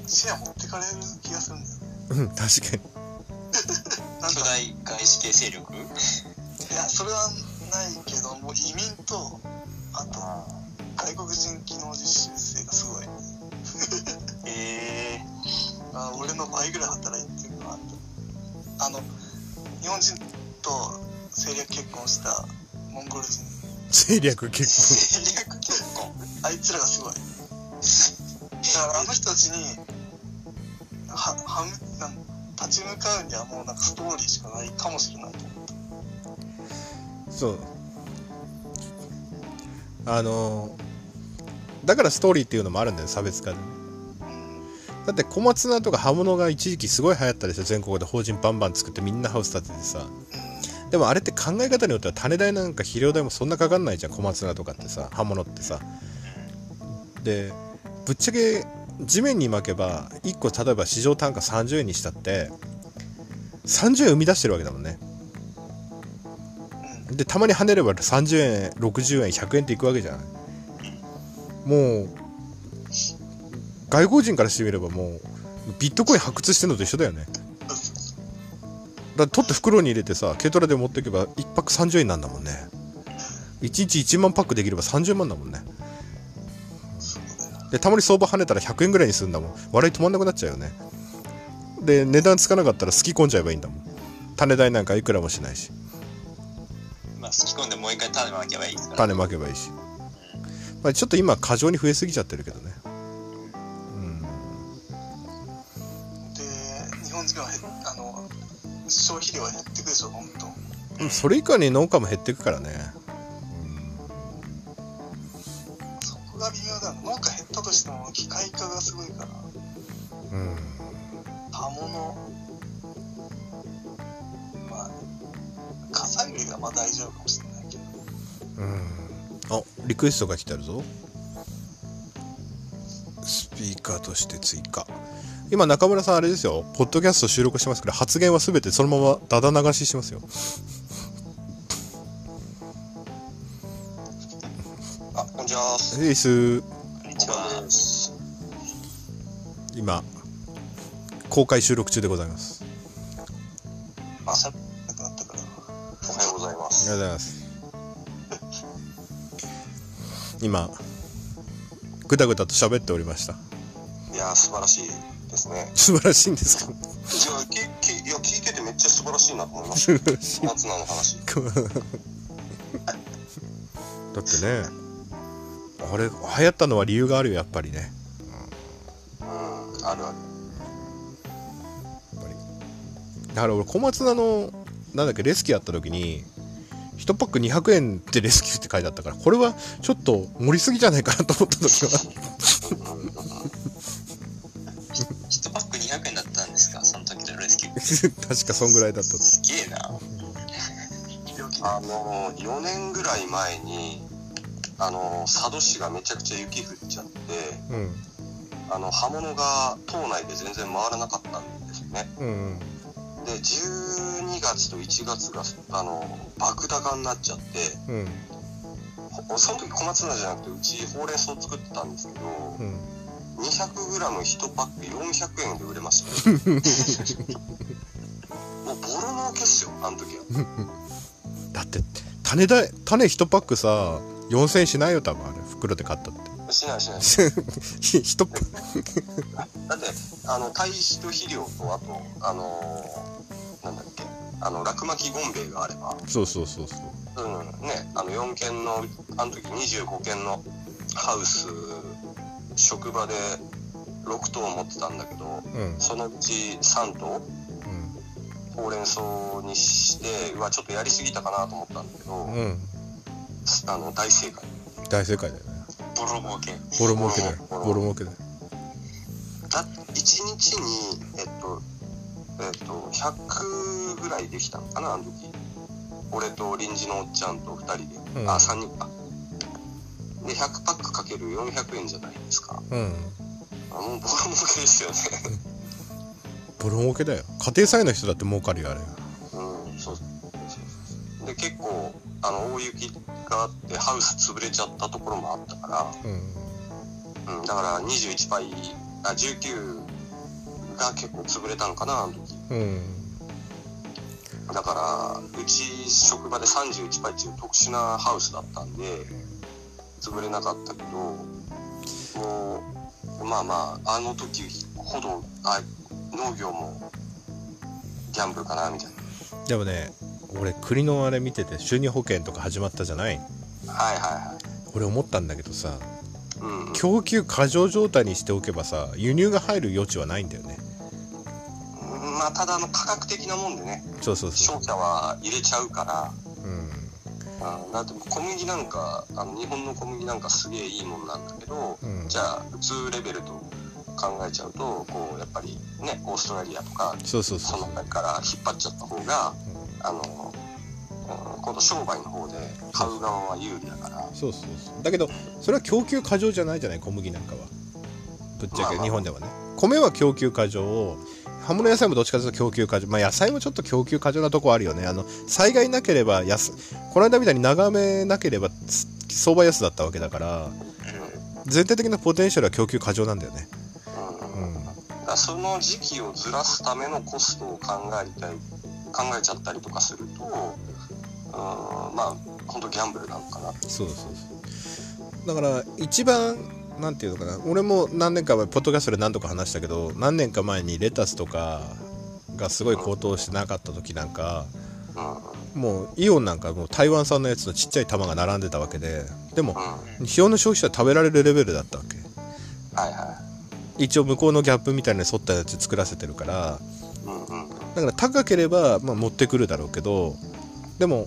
シェア持ってかれる気がするんだよね。うん確かに。なんか巨大外資系勢力？いやそれはないけどもう移民とあと外国人技能実習生がすごい。え。[laughs] あ俺の倍ぐらい働いてるなあの日本人と政略結婚したモンゴル人政略結ー、略結婚。あいつらがすごい。だからあの人たちにははむなん立ち向かうにはもうなんかストーリーしかないかもしれないと思った。婚そう。あのだからストーリーっていうのもあるんだよ差別化でね。だって小松菜とか葉物が一時期すごい流行ったでしょ全国で。法人バンバン作ってみんなハウス建ててさでもあれって考え方によっては種代なんか肥料代もそんなかかんないじゃん小松菜とかってさ葉物ってさ。でぶっちゃけ地面に巻けば1個例えば市場単価30円にしたって30円生み出してるわけだもんね。でたまに跳ねれば30円60円100円っていくわけじゃない。もう外国人からしてみればもうビットコイン発掘してるのと一緒だよね。だ取って袋に入れてさ軽トラで持っていけば1パック30円なんだもんね。1日1万パックできれば30万だもんね。でたまに相場跳ねたら100円ぐらいにするんだもん。笑い止まんなくなっちゃうよね。で値段つかなかったらすき込んじゃえばいいんだもん。種代なんかいくらもしないし。まあ、すき込んでもう一回種まけばいいですから。種まけばいいし、まあ、ちょっと今過剰に増えすぎちゃってるけどね消費量は減ってくでしょ本当。それ以下に農家も減っていくからね。そこが微妙だ。な農家減ったとしても機械化がすごいから。うん。刃物。まあ火砕類がまあ大丈夫かもしれないけど。うん。あリクエストが来てるぞ。スピーカーとして追加今中村さんあれですよ。ポッドキャスト収録してますから発言は全てそのままダダ流ししますよ。あ、こんにちは。エイスこんにちは。今公開収録中でございます。あ、しゃべなくなったから。おはようございます。がとうございます。今ぐだぐだと喋っておりました。いや、素晴らしいですね。素晴らしいんですか？いや、ききいや聞いててめっちゃ素晴らしいなと思いました。夏菜の話。[laughs] だってねあれ流行ったのは理由があるよやっぱりねうん、あるある。やっぱりだから俺小松菜のなんだっけレスキューやった時に1パック200円でレスキューって書いてあったからこれはちょっと盛りすぎじゃないかなと思った時は1 [laughs] 確かそんぐらいだったと。すげえな。あの、4年ぐらい前に、あの、佐渡市がめちゃくちゃ雪降っちゃって、うん。あの、刃物が島内で全然回らなかったんですよね。うんで、12月と1月が、あの、爆高になっちゃって、うん。ほその時小松菜じゃなくてうちほうれん草作ってたんですけど、うん。200g1 パック400円で売れました [laughs] ボロ儲けっすよあの時は。[laughs] だって種だ種1パックさ4000円しないよ多分あれ。袋で買ったって。しないしない。[laughs] 1パック。[laughs] だってあの堆肥と肥料とあとあのーなんだっけ。あの落巻きゴンベイがあれば。そうそうそうそう。うんねあの4軒のあの時25軒のハウス職場で6棟持ってたんだけどうん。そのうち3棟うんほうれん草にしてうわちょっとやりすぎたかなと思ったんだけど、うん。あの大正解。大正解だよね。ボロ儲け。ボロ儲けだよ。ボロ。儲けだよ。だ1日にえっとえっと100ぐらいできたのかなあの時。俺と臨時のおっちゃんと2人で、うん。あ3人か。で100パックかける400円じゃないですか。うん。あもうボロ儲けですよねボロ儲けだよ。家庭菜園の人だって儲かるよあれ。うんそうそうで結構あの大雪があってハウス潰れちゃったところもあったかうん。ら、うん、だから21倍あ19が結構潰れたのかなあの時。うん。だからうち職場で31倍っていう特殊なハウスだったんで潰れなかったけどもうまあまああの時ほどあ農業もギャンブルかなみたいな。でもね俺国のあれ見てて収入保険とか始まったじゃない？はいはいはい。俺思ったんだけどさうんうん。供給過剰状態にしておけばさ輸入が入る余地はないんだよね。うんまあただあの価格的なもんでね。そうそうそ商社は入れちゃうから。ううん。うんだって小麦なんかあの日本の小麦なんかすげえいいもんなんだけど、うん。じゃあ普通レベルと考えちゃうとこうやっぱりねオーストラリアとかそうそうそそうの辺から引っ張っちゃった方があの、うん、今度商売の方で買う側は有利だから。そうそうそう。だけどそれは供給過剰じゃないじゃない？小麦なんかは。ぶっちゃけ日本ではね。米は供給過剰葉物野菜もどっちかというと供給過剰。まあ野菜もちょっと供給過剰なとこあるよね。あの災害なければ安この間みたいに長雨なければつ相場安だったわけだから全体的なポテンシャルは供給過剰なんだよねらその時期をずらすためのコストを考えたり考えちゃったりとかすると、うん、まあ本当ギャンブルなのかな。そうそうそう。だから一番なんていうのかな。俺も何年か前ポッドキャストで何度か話したけど何年か前にレタスとかがすごい高騰してなかった時なんかうん。もうイオンなんかもう台湾産のやつのちっちゃい玉が並んでたわけで。でもうん。日本の消費者は食べられるレベルだったわけ一応向こうのギャップみたいに沿ったやつ作らせてるからだから高ければ、まあ、持ってくるだろうけどでも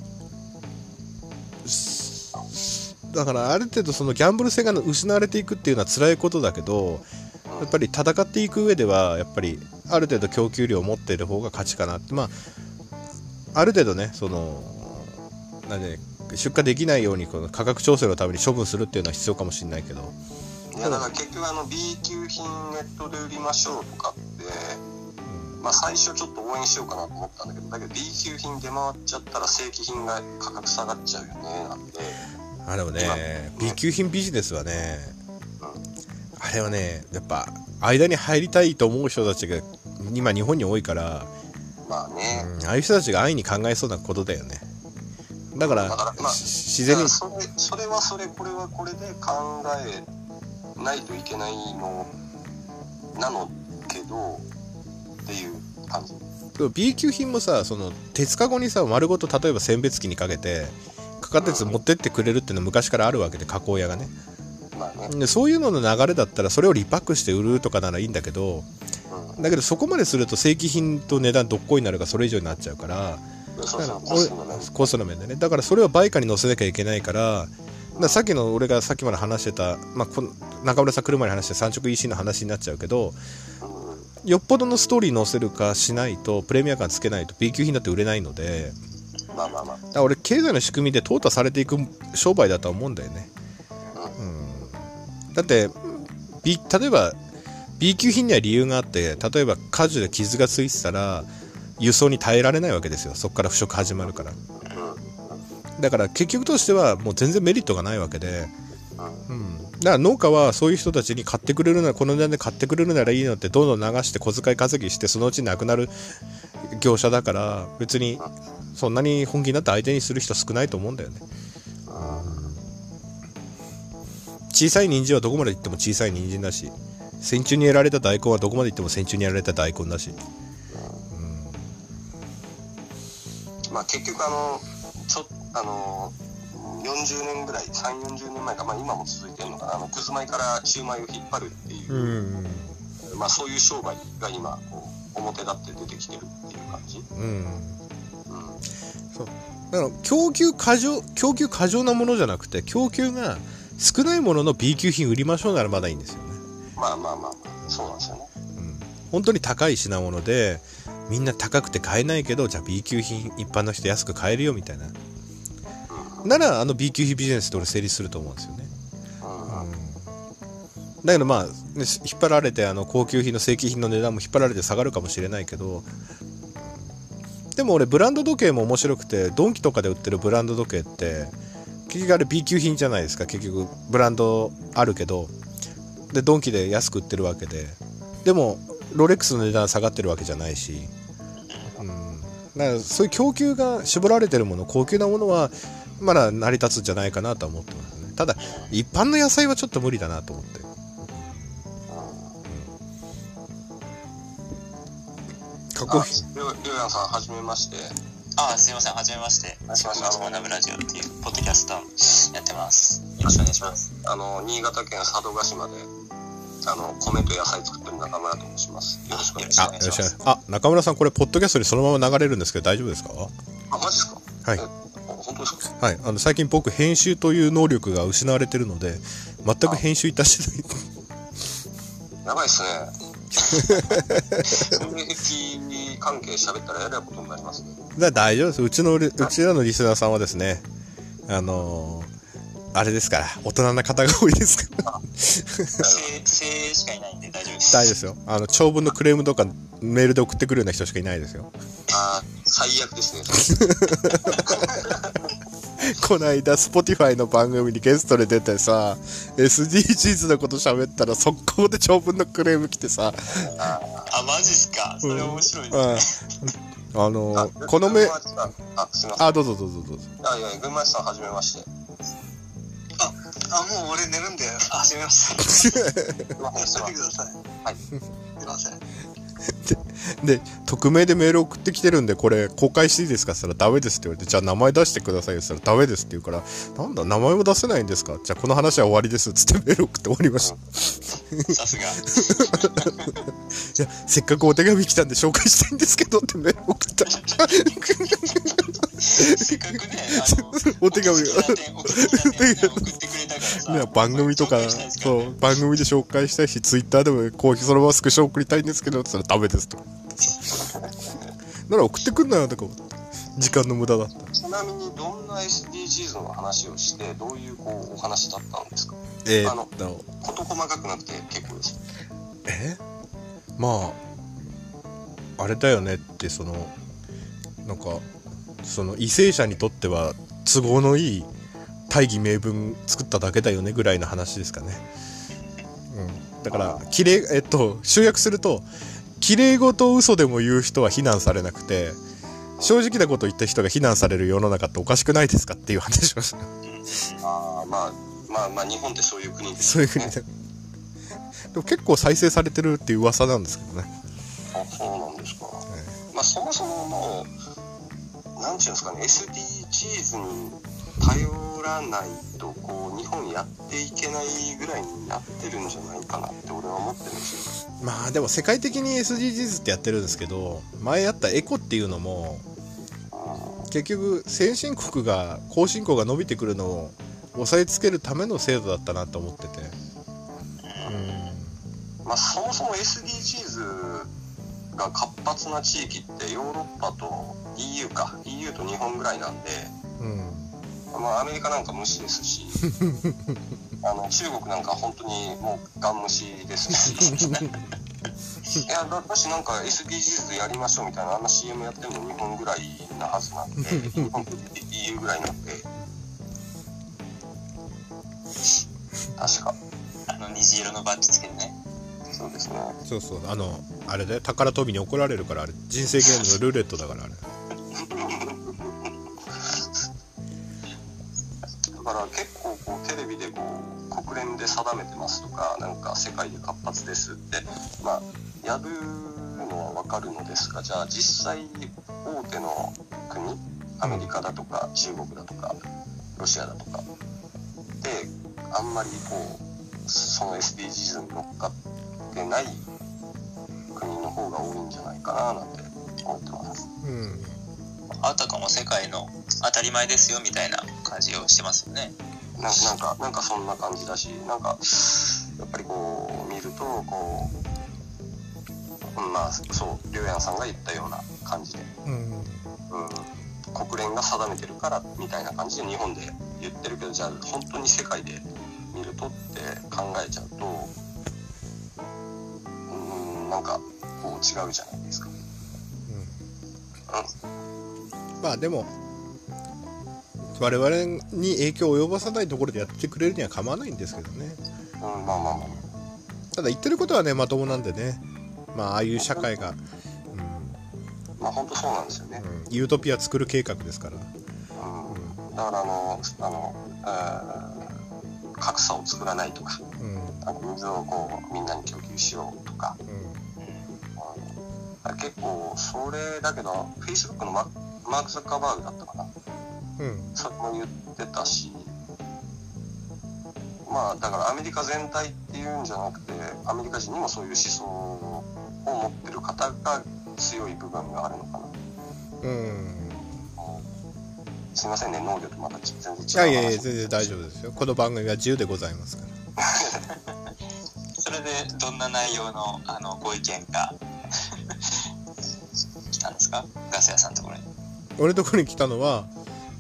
だからある程度そのギャンブル性が失われていくっていうのは辛いことだけどやっぱり戦っていく上ではやっぱりある程度供給量を持っている方が勝ちかなって。まあある程度ねそのなんで出荷できないようにこの価格調整のために処分するっていうのは必要かもしれないけど。いやだから結局あの B 級品ネットで売りましょうとかって、まあ、最初ちょっと応援しようかなと思ったんだけどだけど B 級品出回っちゃったら正規品が価格下がっちゃうよねなんであでもね B 級品ビジネスはねあれはねやっぱ間に入りたいと思う人たちが今日本に多いから、まあね、うんああいう人たちが安易に考えそうなことだよね。だからだからまあし自然にそれそれはそれこれはこれで考えないといけないのなのけどっていう感じ。B 級品もさその鉄かごにさ丸ごと例えば選別機にかけてかかったやつ持ってってくれるっていうのは昔からあるわけで加工屋がね。まあね、でそういうのの流れだったらそれをリパックして売るとかならいいんだけどうん、だけどそこまですると正規品と値段どっこいになるかそれ以上になっちゃうからコストの面でね。だからそれを売価に乗せなきゃいけないからださっきの俺がさっきまで話してた、まあ、この中村さん来る前に話して三直 EC の話になっちゃうけどうんよっぽどのストーリー載せるかしないとプレミア感つけないと B 級品だって売れないのでまあまあまあ。だから俺経済の仕組みで淘汰されていく商売だとは思うんだよね、うん、だって B 例えば B 級品には理由があって例えば果樹で傷がついてたら輸送に耐えられないわけですよ。そこから腐食始まるからだから結局としてはもう全然メリットがないわけで、うん、だから農家はそういう人たちに買ってくれるならこの値段で買ってくれるならいいのってどんどん流して小遣い稼ぎしてそのうちなくなる業者だから別にそんなに本気になって相手にする人少ないと思うんだよね。小さい人参はどこまで行っても小さい人参だし戦中にやられた大根はどこまで行っても戦中にやられた大根だし、うん。まあ結局あのちょっあの40年ぐらい3 4 0年前か、まあ、今も続いてるのかな。あのくず米からシューマイを引っ張るっていう、うん。まあ、そういう商売が今こう表立って出てきてるっていう感じ、うん。うん、だから供給過剰供給過剰なものじゃなくて供給が少ないものの B 級品売りましょうならまだいいんですよね、まあまあまあそうなんですよね。うん、本当に高い品物でみんな高くて買えないけどじゃあ B 級品一般の人安く買えるよみたいなならあの B 級品ビジネスって俺成立すると思うんですよね。だけどまあ、ね、引っ張られてあの高級品の正規品の値段も引っ張られて下がるかもしれないけどでも俺ブランド時計も面白くてドンキとかで売ってるブランド時計って結局あれ B 級品じゃないですか。結局ブランドあるけどでドンキで安く売ってるわけで。でもロレックスの値段下がってるわけじゃないし、うん、だからそういう供給が絞られてるもの高級なものはまだ成り立つんじゃないかなとは思ってますね。ただ一般の野菜はちょっと無理だなと思って。加工ありょうりょうやんさんはじめまして。あ、すいません、はじめまして。はじめまし学ラジオっていうポッドキャストやってます。よろしくお願いします。あの新潟県佐渡島であの米と野菜作ってる中村と申します。よろしくお願いしあます。よろしくお願いします。あ中村さんこれポッドキャストにそのまま流れるんですけど大丈夫ですか？あマジですか？はいはい。あの最近僕編集という能力が失われてるので全く編集いたしてない。やばいっすね。[laughs] 免疫関係喋ったらやらいことになりますね。だ大丈夫です。うちのリうちらのリスナーさんはですねあのーあれですから大人な方が多いですから。精精しかいないんで大丈夫です。大丈夫ですよ。あの長文のクレームとかメールで送ってくるような人しかいないですよ。あー最悪ですね [laughs] こないだ Spotify の番組にゲストで出てさ SDGs のこと喋ったら速攻で長文のクレーム来てさあ、マジっすか？それ面白いうん。あのあーこのめ群馬町さんあすいませんあどうぞどうぞどうぞあいやいや群馬町さんはじめましてあ、あ、もう俺寝るんで、あ、すみません。[laughs] すすいません。はいすいません。で匿名でメール送ってきてるんでこれ公開していいですかって言ったらダメですって言われてじゃあ名前出してくださいよって言ったらダメですって言うからなんだ名前も出せないんですか？じゃあこの話は終わりですっつってメール送って終わりましたさすが。[laughs] いやせっかくお手紙来たんで紹介したいんですけどってメール送ったせっかくね、お手紙お聞きな点お聞きな点ね送ってくれたからさ。ね、番組とかそう番組で紹介したいしツイッターでもコーヒーそのままスクショ送りたいんですけどって言ったらダメですと。なら送ってくんなよとか思って。時間の無駄だった。ちなみにどんな SDGs の話をしてどういうこうお話だったんですか？えー、あの事細かくなくて結構です。え？まああれだよねってそのなんかその為政者にとっては都合のいい大義名分作っただけだよねぐらいの話ですかね、うん、だからきれいえっと集約するときれい事を嘘でも言う人は非難されなくて正直なことを言った人が非難される世の中っておかしくないですかっていう話をした。ああまあまあまあ日本ってそういう国ですそういうふうにね。でも結構再生されてるっていう噂なんですけどね。あそうなんですか、まあそもそももうなんていうんですかね SDGs に頼らないとこう日本やっていけないぐらいになってるんじゃないかなって俺は思ってるんですよまあでも世界的に SDGs ってやってるんですけど前やったエコっていうのも結局先進国が後進国が伸びてくるのを抑えつけるための制度だったなと思ってて。まあそもそも SDGs が活発な地域ってヨーロッパと EU か。EU と日本ぐらいなんで。うん、うん、まあアメリカなんか無視ですし [laughs] あの中国なんか本当にもうガン無視ですし [laughs] いやだだしなんか SDGs でやりましょうみたいなあんな CM やってるの日本ぐらいなはずなんで日本と EU ぐらいなんで。確か。あの虹色のバッジつけてね。そうですね。そうそう。あのあれで宝飛びに怒られるからあれ人生ゲームのルーレットだからあれで定めてますとかなんか世界で活発ですってまあやるのは分かるのですがじゃあ実際大手の国アメリカだとか中国だとかロシアだとかであんまりこうその SDGs に乗っかってない国の方が多いんじゃないかななんて思ってます。うんあたかも世界の当たり前ですよみたいな感じをしてますよね。ななんか、なんかそんな感じだし、なんか、やっぱりこう、見ると、こう、うんまあ、そう、りょうやんさんが言ったような感じで、うん。うん、国連が定めてるから、みたいな感じで日本で言ってるけど、じゃあ、本当に世界で見るとって考えちゃうと、うん、なんか、こう、違うじゃないですか。まあでも我々に影響を及ぼさないところでやってくれるには構わないんですけどね。うん、まあまあまあ。ただ言ってることはねまともなんでね。まあああいう社会が、うん、まあ本当そうなんですよね、うん、ユートピア作る計画ですから、うん、だからあのあの、えー、格差を作らないとか、うん。あの水をこうみんなに供給しようとか、うん、結構それだけど Facebook のママーク・ザッカーバーグだったかな、うんそれも言ってたし。まあだからアメリカ全体っていうんじゃなくてアメリカ人にもそういう思想を持ってる方が強い部分があるのかな。うん。すいませんね、農業とまた全然違ういやいやいや全然大丈夫ですよ。この番組は自由でございますから。[laughs] それでどんな内容のあのご意見が [laughs] 来たんですか？ガス屋さんのところに。俺のところに来たのは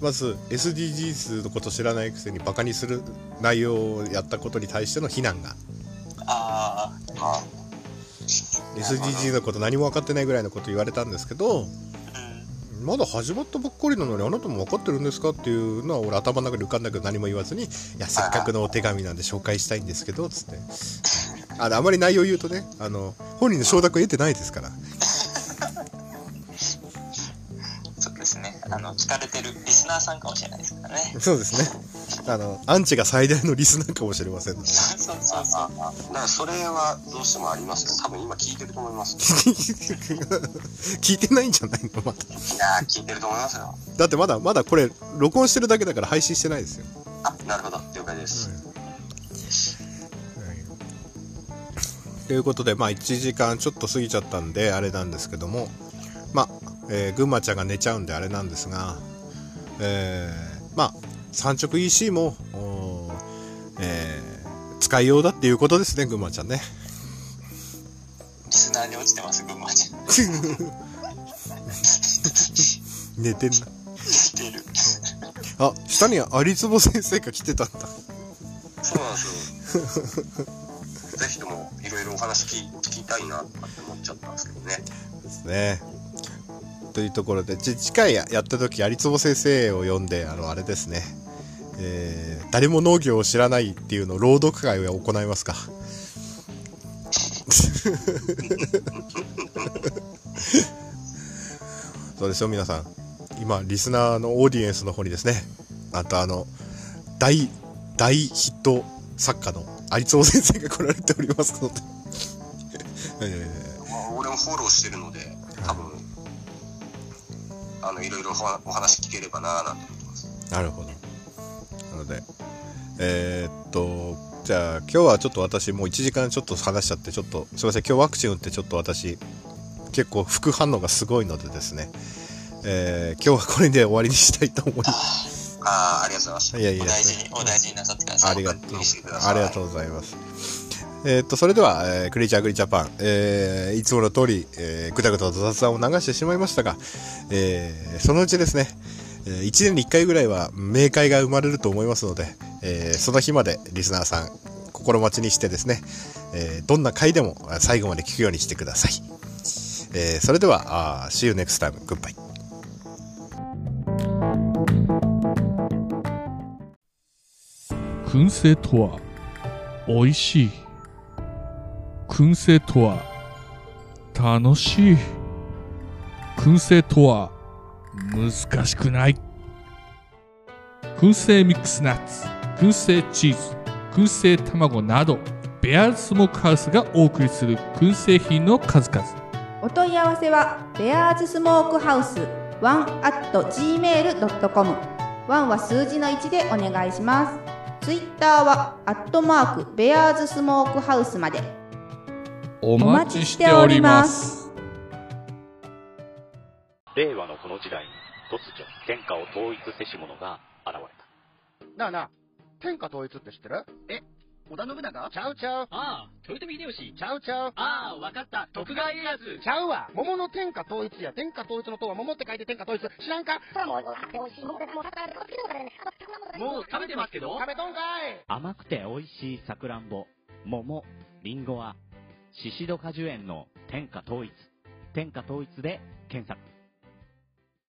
まず SDGs のこと知らないくせにバカにする内容をやったことに対しての非難が。ああ。SDGs のこと何も分かってないぐらいのこと言われたんですけどまだ始まったばっかりなのにあなたも分かってるんですかっていうのは俺頭の中で浮かんだけど何も言わずに「いやせっかくのお手紙なんで紹介したいんですけど」つって。あのあまり内容言うとねあの本人の承諾を得てないですからあの聞かれてるリスナーさんかもしれないですからねそうですねあのアンチが最大のリスナーかもしれませんのでそうそうそうそうだからそれはどうしてもありますよ。多分今聞いてると思います。[laughs] 聞いてないんじゃないのまだいやー、聞いてると思いますよ。だってまだまだこれ録音してるだけだから配信してないですよあ、なるほど。了解です。ということで、まあ、1時間ちょっと過ぎちゃったんであれなんですけどもまあ、えー群馬ちゃんが寝ちゃうんであれなんですが、えーまあ産直 EC も、えー使いようだっていうことですね群馬ちゃんね。リスナーに落ちてます群馬ちゃん寝てんな。出る。あ下に有坪先生が来てたんだ。そうなんですよ。ぜひともいろいろお話聞聞きたいなとかって思っちゃったんですけどね。ですねというところでじ次回ややった時有坪先生を読んであのあれですね。えー誰も農業を知らないっていうのを朗読会を行いますか？[laughs] そうですよ皆さん。今リスナーのオーディエンスの方にですねあとあの大大ヒット作家の有坪先生が来られておりますので。[laughs] えまあ、俺もフォローしてるので、多分、あの、いろいろお話聞ければなーなんて思ってます。ーなるほど。なのでえーっとじゃあ今日はちょっと私もう1時間ちょっと話しちゃってちょっとすいません今日ワクチン打ってちょっと私結構副反応がすごいのでですね、えー今日はこれで終わりにしたいと思います。ああ、ありがとうございました。いやいやお大事にお大事になさってください。ありがとうございますえっとそれでは、えークリーチャーグリジャーパン、えーいつもの通り、えーぐだぐだと雑談を流してしまいましたが、えーそのうちですね、え1年に1回ぐらいは明快が生まれると思いますので、えーその日までリスナーさん心待ちにしてですね、えーどんな回でも最後まで聞くようにしてください、えーそれでは See you next time. Goodbye. 燻製とは美味しい燻製とは楽しい。燻製とは難しくない。燻製ミックスナッツ燻製チーズ燻製卵などベアーズスモークハウスがお送りする燻製品の数々。お問い合わせはベアーズスモークハウス1 at gmail.com 1は数字の1でお願いします。ツイッターはアットマークベアーズスモークハウスまで。お待ちしております令和のこの時代に突如天下を統一せし者が現れたなあなあ、天下統一って知ってる？え、織田信長？ちゃうちゃう。ああ、豊臣秀吉。ちゃうちゃう。ああ、わかった。徳川家康。ちゃうわ。桃の天下統一や。天下統一の塔は桃って書いて天下統一。知らんか？もう食べてますけど。食べとんかい甘くて美味しいさくらんぼ桃りんごはシシド果樹園の天下統一。天下統一で検索。